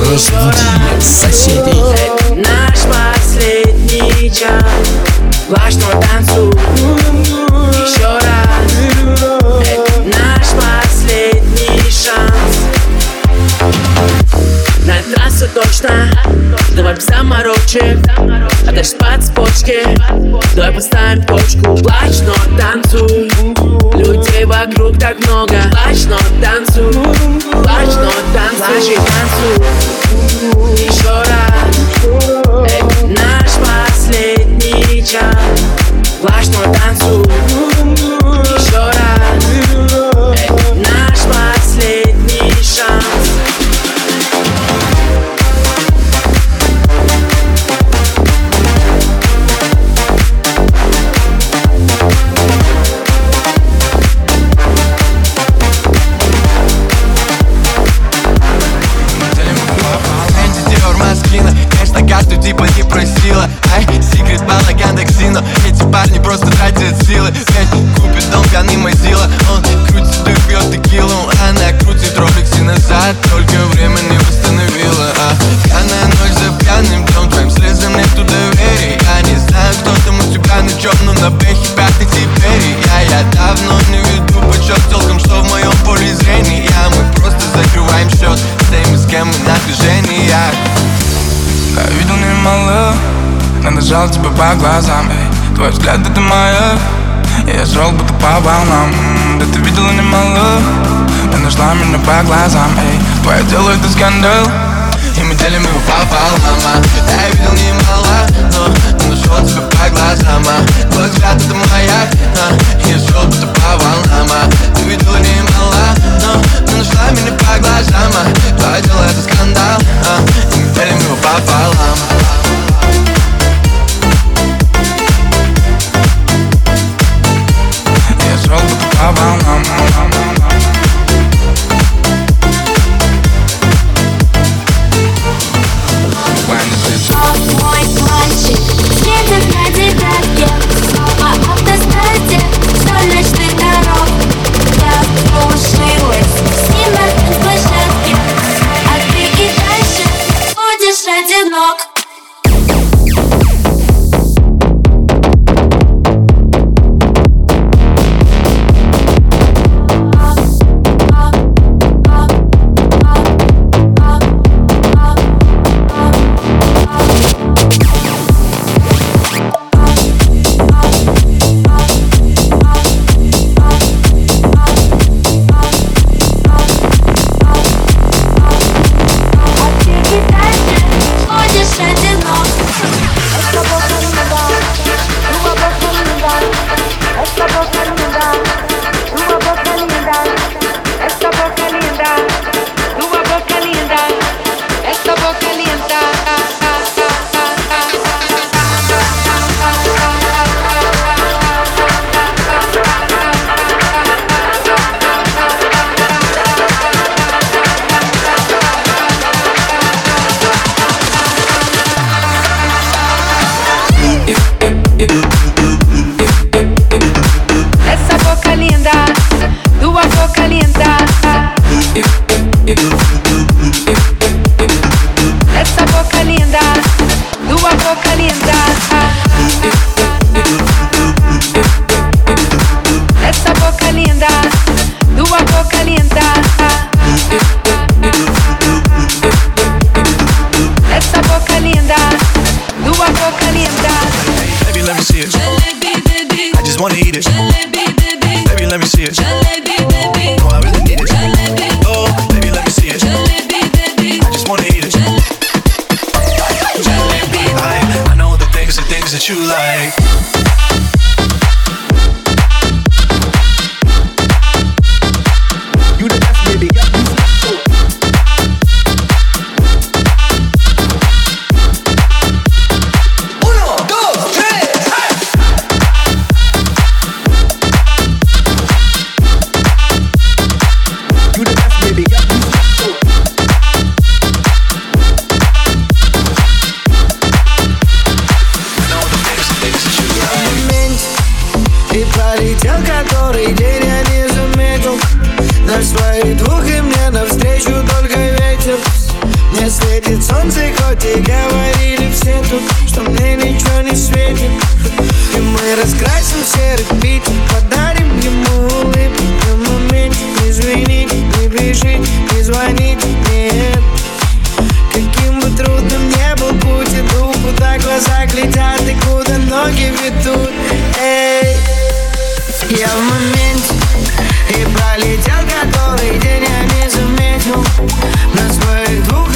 Разбуди соседей. Наш последний час. Влажного танцу Еще раз. Наш последний шанс. На трассу точно Давай без заморочек дальше спать с почки Давай поставим точку. Плачь, но танцуй. Людей вокруг так много. Плачь, но танцуй. Плачь, но танцуй на движениях Я видел немало Надо жал тебя по глазам. Эй. Твой взгляд это моя Я шел будто по волнам. Да ты видела немало Ты нашла меня по глазам. Эй. Твое дело это скандал. И мы делим его пополам, а Я видел немало, но но нашел тебя по глазам, а Твой взгляд это маяк, а Я шел будто по волнам, а Ты видела немало, но но нашла меня по глазам, а Твое дело это скандал, а И мы делим его пополам который день я не заметил. На своих двух и мне навстречу только ветер. Не светит солнце, хоть и говорили все тут Что мне ничего не светит. И мы раскрасим серый Питер Подарим ему улыбку на моменте Извините, не пишите, не звоните, нет. Каким бы трудным не был путь иду Куда глаза глядят и куда ноги ведут. Эй, я в моменте И пролетел который день, я не заметил. На своих двух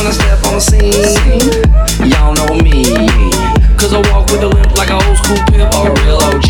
When I step on the scene, y'all know me. Cause I walk with a limp like an old school pimp or a real OG.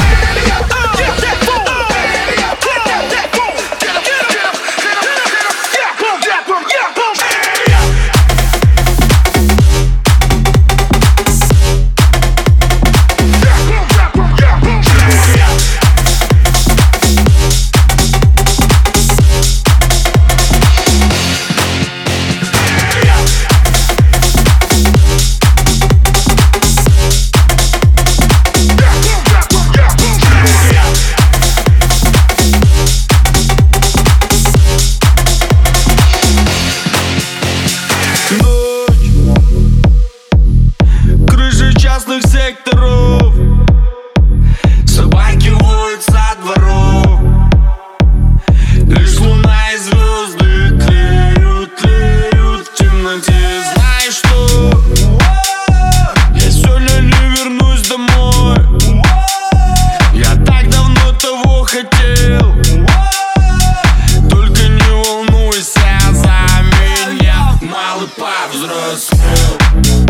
взрослел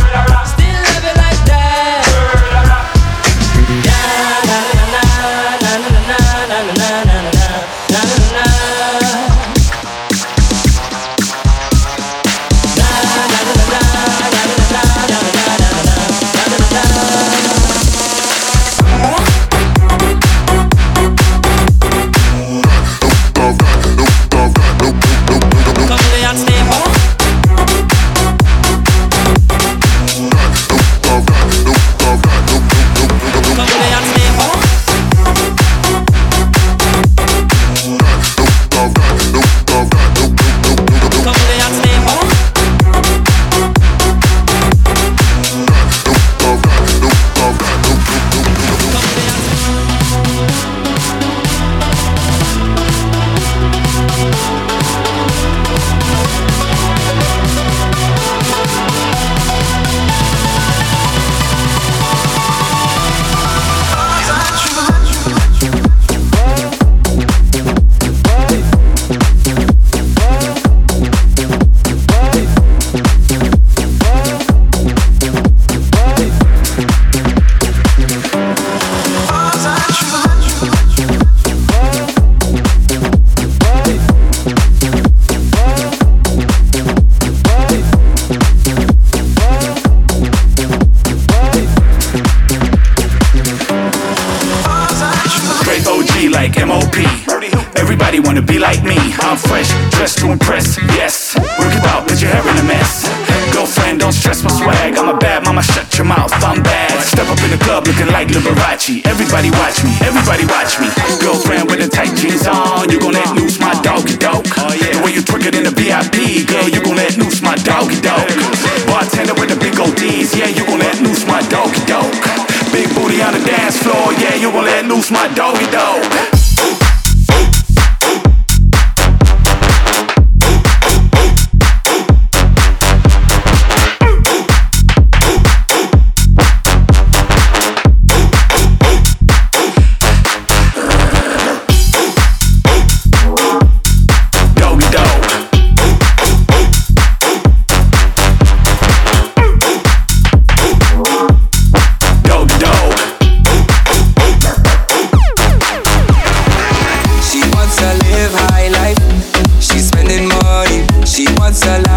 murderer. Still loose my doggy dog.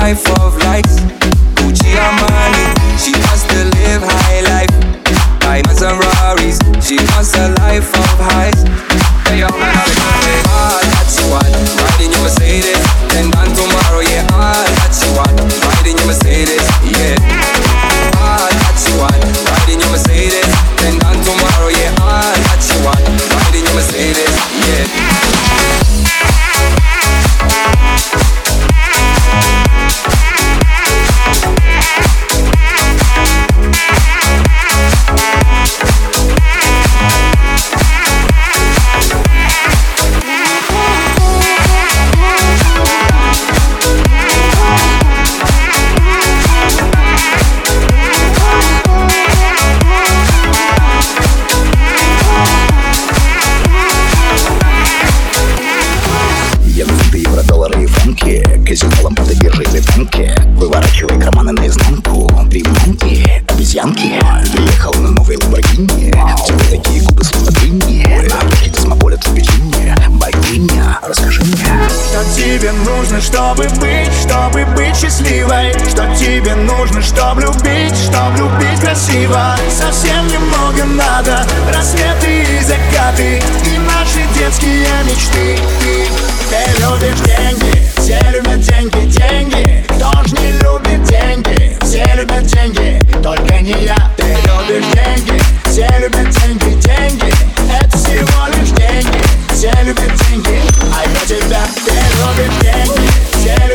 life of lights Чтоб любить красиво. Совсем немного надо Рассветы и закаты И наши детские мечты. Ты любишь деньги Все любят деньги, деньги. Кто не любит деньги Все любят деньги. Только не я. Ты любишь деньги Все любят деньги, деньги. Это всего лишь деньги Все любят деньги. А я тебя. Ты любишь деньги Все любят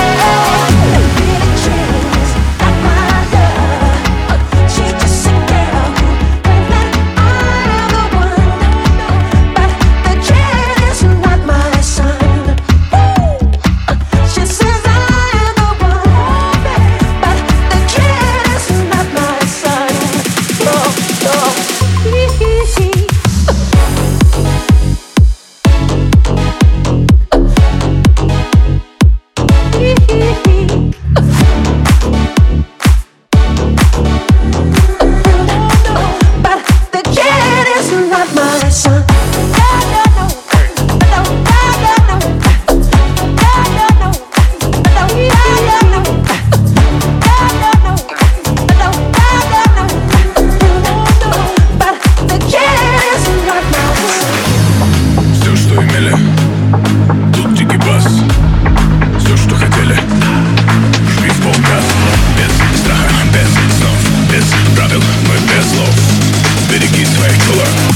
Spectacular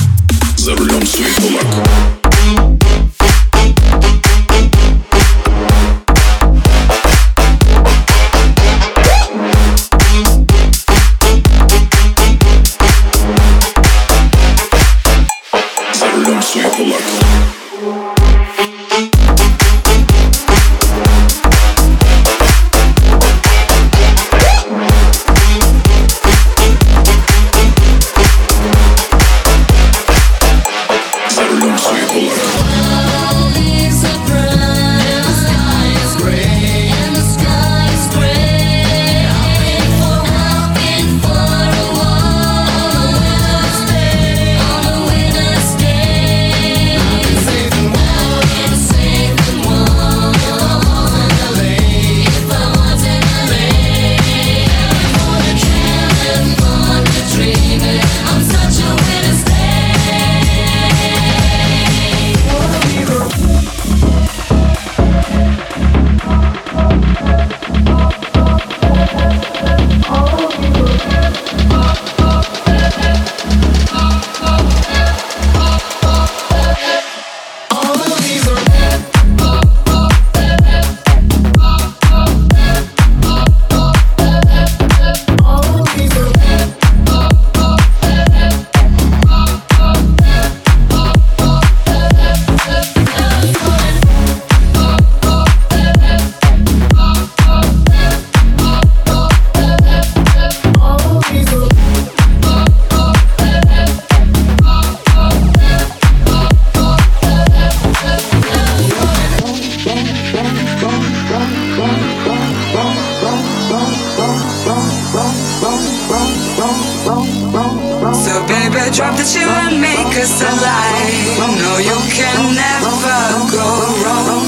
drop that you and make us alive. Oh, no, you can never go wrong.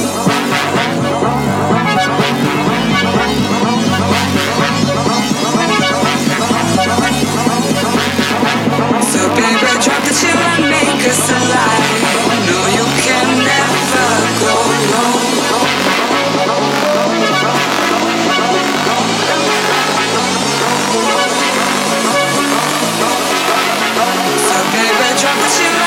So baby, drop that you and make us alive. you.